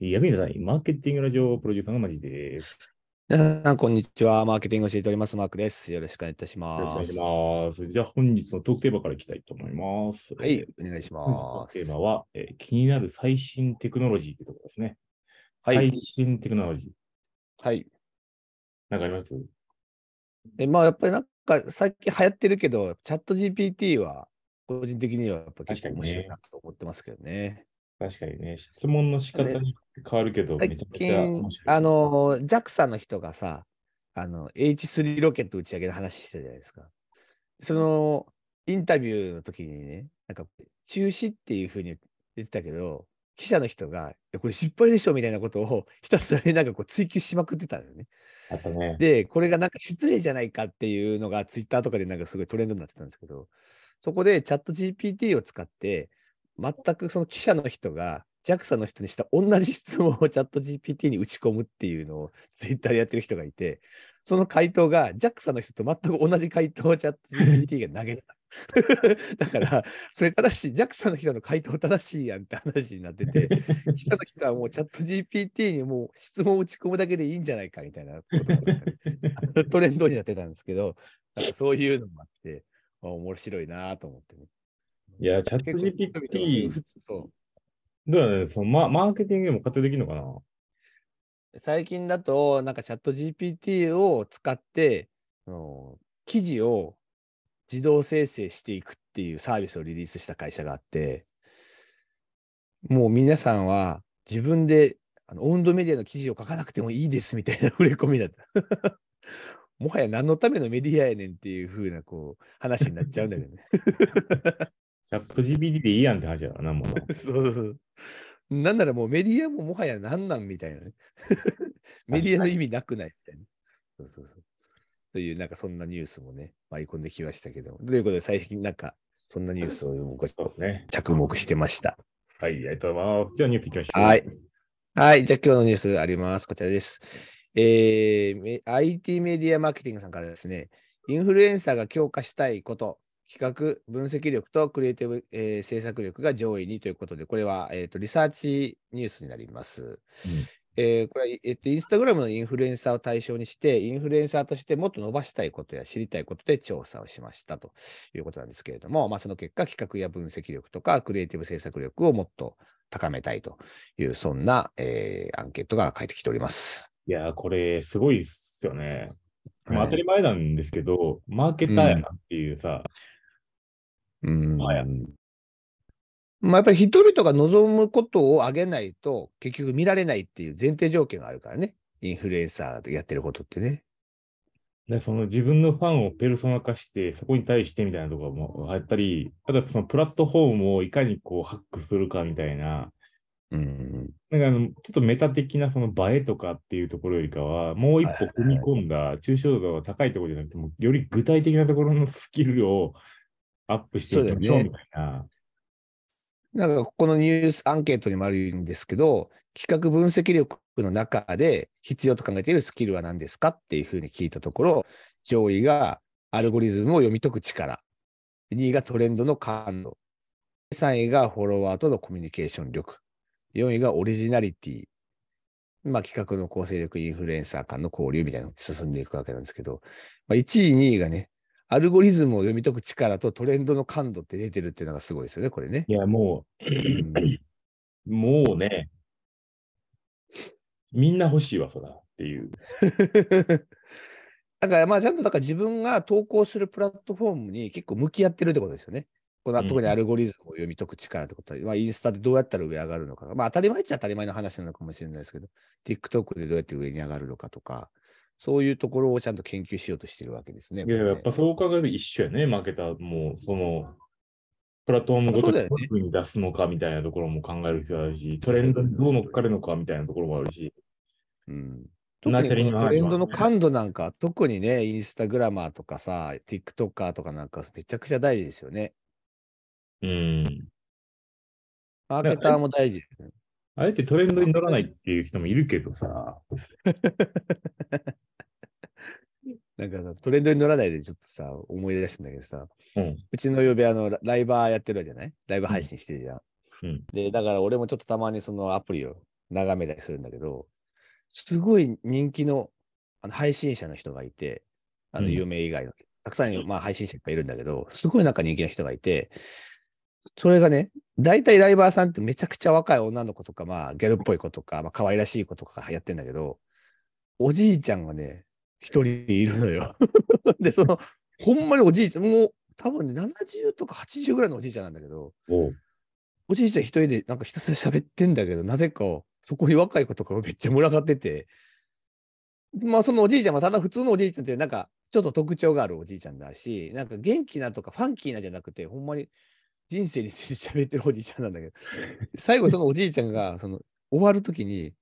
役に立たないマーケティングラジオプロデューサーのマジです。皆さん、こんにちは。マーケティングを教えております。マークです。よろしくお願いいたしよろしくお願いします。ます。じゃあ本日のトークテーマからいきたいと思います。はいえー、お願いし本日のます。テーマは、えー気になる最新テクノロジーというところですね。はい最新テクノロジー。はい。なんかあります？え、まあ、やっぱりなんか、最近流行ってるけど、チャット GPT は、個人的にはやっぱ結構面白いなと思ってますけどね。確かにね、質問の仕方に変わるけど、め最ちゃめちゃ近面、白い。あの、JAXA の人がさ、あの、H3 ロケット打ち上げの話してたじゃないですか。その、インタビューの時にね、なんか、中止っていうふうに言ってたけど、記者の人が、いやこれ失敗でしょみたいなことを ひたすらになんかこう追求しまくってたんだよね。ね、で、これがなんか失礼じゃないかっていうのがツイッターとかでなんかすごいトレンドになってたんですけど、そこでチャット GPT を使って、全くその記者の人が JAXA の人にした同じ質問をチャット GPT に打ち込むっていうのをツイッターでやってる人がいて、その回答が JAXA の人と全く同じ回答をチャット GPT が投げた。だから、それ正しい、JAXA の人の回答正しいやんって話になってて、記者の人はもうチャット GPT にもう質問を打ち込むだけでいいんじゃないかみたいなこと トレンドになってたんですけど、なんかそういうのもあって、あ面白いなと思ってね。いや、チャット GPT、普通そうどうだね、そのママーケティングでも活用できるのかな？最近だと、なんかチャット GPT を使って、記事を自動生成していくっていうサービスをリリースした会社があって、もう皆さんは自分であのオウンドメディアの記事を書かなくてもいいですみたいな 触れ込みだった。もはや何のためのメディアやねんっていう風なこう話になっちゃうんだけどね。チャット GPT でいいやんって話だな、もうな。そうそうそう。なんならもうメディアももはや何なんみたいなね。メディアの意味なくないみたいな。そうそうそう。という、なんかそんなニュースもね、舞い込んできましたけど。ということで、最近なんか、そんなニュースを。着目してました。はい、ありがとうございます。じゃあニュースいきましょう。はい。はい。じゃあ今日のニュースあります。こちらです。えーめ IT メディアマーケティングさんからですね、インフルエンサーが強化したいこと、企画、分析力とクリエイティブ、えー制作力が上位にということで、これは、えーとリサーチニュースになります。えーこれは、えっと、インスタグラムのインフルエンサーを対象にして、インフルエンサーとしてもっと伸ばしたいことや知りたいことで調査をしましたということなんですけれども、まあ、その結果、企画や分析力とか、クリエイティブ制作力をもっと高めたいという、そんな、えーアンケートが返ってきております。いやー、これ、すごいっすよね。まあ、はい当たり前なんですけど、マーケターやなっていうさ、うんまあ、やっぱり人々が望むことを上げないと、結局見られないっていう前提条件があるからね。インフルエンサーでやってることってね。でその自分のファンをペルソナ化して、そこに対してみたいなところもあったり、あとはそのプラットフォームをいかにこうハックするかみたいな、うん。なんかあのちょっとメタ的なその映えとかっていうところよりかは、もう一歩踏み込んだ抽象度が高いところじゃなくても、より具体的なところのスキルをアップしていきましょうみたいな。なんかここのニュースアンケートにもあるんですけど、企画分析力の中で必要と考えているスキルは何ですかっていうふうに聞いたところ、上位がアルゴリズムを読み解く力、2位がトレンドの感度、3位がフォロワーとのコミュニケーション力、4位がオリジナリティ、まあ、企画の構成力、インフルエンサー間の交流みたいなのが進んでいくわけなんですけど、まあ、1位、2位がね、アルゴリズムを読み解く力とトレンドの感度って出てるっていうのがすごいですよね、これね。いや、もうんう、もうね、みんな欲しいわ、そらっていう。だからまあちゃんとだから自分が投稿するプラットフォームに結構向き合ってるってことですよね。このうん特にアルゴリズムを読み解く力ってことは、まあ、インスタでどうやったら上上がるのか。まあ当たり前っちゃ当たり前の話なのかもしれないですけど、TikTok でどうやって上に上がるのかとか、そういうところをちゃんと研究しようとしてるわけですね。いや、やっぱそう考えると一緒やね、マーケターも、その、プラットフォームごとにそうだよねどういうふうに出すのかみたいなところも考える必要あるし、トレンドにどう乗っかるのかみたいなところもあるし、うん。特にトレンドの感度なんか、特にね、インスタグラマーとかさ、TikToker とかなんかめちゃくちゃ大事ですよね。うん。マーケターも大事。あえてトレンドに乗らないっていう人もいるけどさ、なんかさトレンドに乗らないでちょっとさ、思い出したんだけどさ、うん。うちの曜日あのラライバーやってるじゃない？ライブ配信してるじゃん。うん。で、だから俺もちょっとたまにそのアプリを眺めたりするんだけど、すごい人気のあの配信者の人がいて、あのうん有名以外の、たくさん、まあ、配信者いっぱいいるんだけど、すごいなんか人気の人がいて、それがね、大体ライバーさんってめちゃくちゃ若い女の子とか、まあ、ギャルっぽい子とか、まあ、可愛らしい子とかやってんだけど、おじいちゃんがね、一人いるのよ。で、その、ほんまにおじいちゃん、もう多分ね、70とか80ぐらいのおじいちゃんなんだけど、おうおじいちゃん一人でなんかひたすら喋ってんだけど、なぜかそこに若い子とかがめっちゃ群がってて、まあそのおじいちゃんはただ普通のおじいちゃんってなんかちょっと特徴があるおじいちゃんだし、なんか元気なとかファンキーなじゃなくて、ほんまに人生について喋ってるおじいちゃんなんだけど、最後そのおじいちゃんがその終わるときに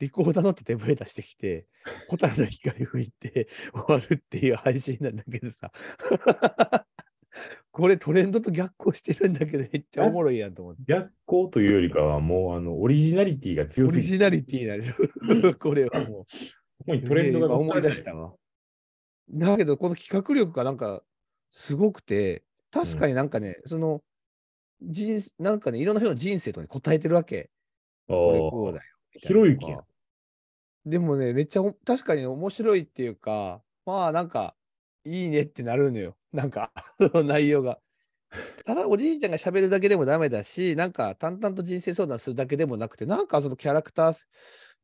リコーダーの手笛出してきて、ホタルの光吹いて終わるっていう配信なんだけどさ。これトレンドと逆行してるんだけど、めっちゃおもろいやんと思って。逆光というよりかは、もうあのオリジナリティが強オすぎて、リジナリティになる。これはもここにう。トレンドが今思い出したわ。だけど、この企画力がなんかすごくて、確かになんかね、その、人なんかね、いろんな人の人生とかに答えてるわけ。あこれこうーだよ。ひろゆきやん。でもね、めっちゃお確かに面白いっていうか、まあなんか、いいねってなるのよ。なんか、その内容が。ただおじいちゃんが喋るだけでもダメだし、なんか淡々と人生相談するだけでもなくて、なんかそのキャラクター、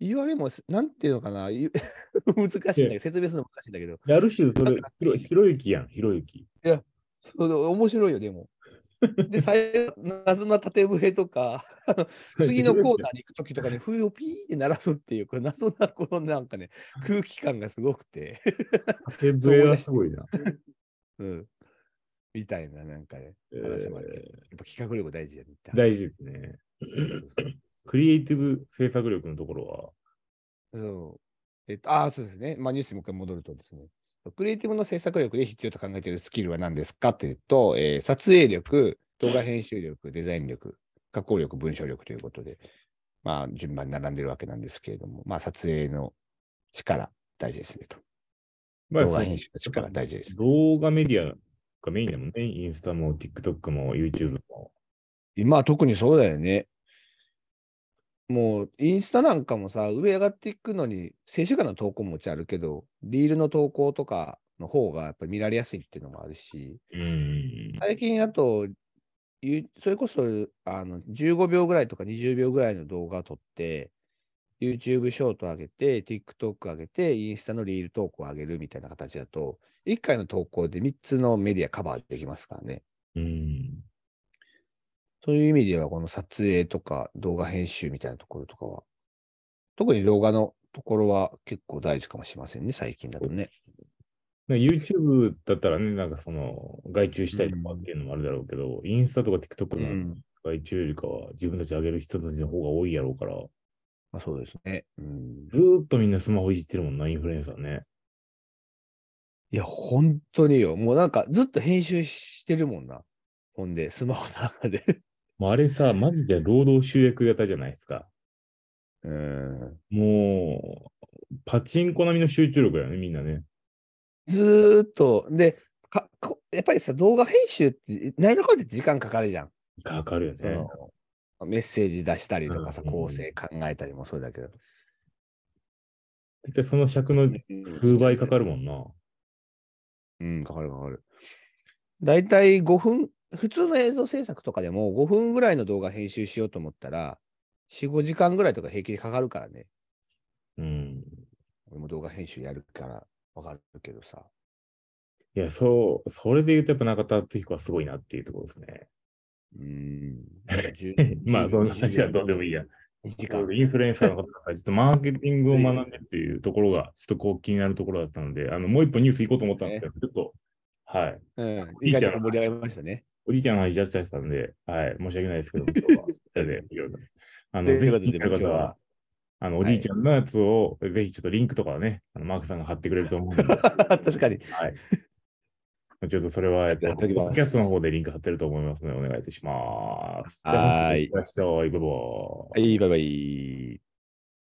言われも、なんていうのかな、難しいんだけど、説明するの難しいんだけど、ある種、それ、ひろゆきやん、ひろゆき。その面白いよ、でも。で、最後、謎の縦笛とか、次のコーナーに行くときとかに笛をピーって鳴らすっていう、これ謎なこのなんかね、空気感がすごくて、手笛はすごいな。うん。みたいな、なんかね、えー話もあるけど、やっぱ企画力大事だね。大事ですね。クリエイティブ制作力のところは、そう。えっと、ああ、そうですね。まあ、ニュースにもう一回戻るとですね、クリエイティブの制作力で必要と考えているスキルは何ですかというと、えー撮影力、動画編集力、デザイン力、加工力、文章力ということで、まあ、順番に並んでるわけなんですけれども、まあ、撮影の力、大事ですねと。まあ動画編集の力、大事です。動画メディアがメインだもんね。インスタも TikTok も YouTube も。まあ、特にそうだよね。もう、インスタなんかもさ、上上がっていくのに、静止画の投稿ももちあるけど、リールの投稿とかの方がやっぱり見られやすいっていうのもあるし、うん。最近だと、ゆそれこそあの15秒ぐらいとか20秒ぐらいの動画を撮って、YouTube ショート上げて、TikTok 上げて、インスタのリール投稿上げるみたいな形だと、1回の投稿で3つのメディアカバーできますからね。うん。そういう意味では、この撮影とか動画編集みたいなところとかは、特に動画のところは結構大事かもしれませんね、最近だとね。YouTube だったらね、なんかその、外注したりとかっていうのもあるだろうけど、インスタとか TikTok のうん。外注よりかは自分たち上げる人たちの方が多いやろうから、まあ、そうですね。うん。ずーっとみんなスマホいじってるもんな、インフルエンサーね。いや、本当によ。もうなんかずっと編集してるもんな。ほんで、スマホの中で。もうあれさ、マジで労働集約型じゃないですか。うん。もう、パチンコ並みの集中力だよね、みんなね。ずーっと、で、かこやっぱりさ、動画編集って、何らかで時間かかるじゃん。かかるよそね。のメッセージ出したりとかさ、構成考えたりもそうだけど。絶対その尺の数倍かかるもんな。うん、かかるかかる。だいたい5分、普通の映像制作とかでも5分ぐらいの動画編集しようと思ったら、4、5時間ぐらいとか平気でかかるからね。うん。俺も動画編集やるからわかるけどさ。いや、そう、それで言うとやっぱ中田敦彦はすごいなっていうところですね。うん。まあ、その話はどうでもいいや。2時間。インフルエンサーの方がちょっとマーケティングを学んでっていうところが、ちょっとこう気になるところだったので、あの、もう一本ニュース行こうと思ったんですけど、ちょっと、はい。うん。意外と盛り上がりましたね。おじいちゃんの話しちゃってたんで、はい。申し訳ないですけど、あの、ぜひ聞い方はあの、おじいちゃんのやつを、ぜひちょっとリンクとかはね、あのマークさんが貼ってくれると思うので、確かに。はい。ちょっとそれは、えっと、キャストの方でリンク貼ってると思いますので、お願いいたします。はーいいらっしゃい。バイバイ。はい、バイバイ。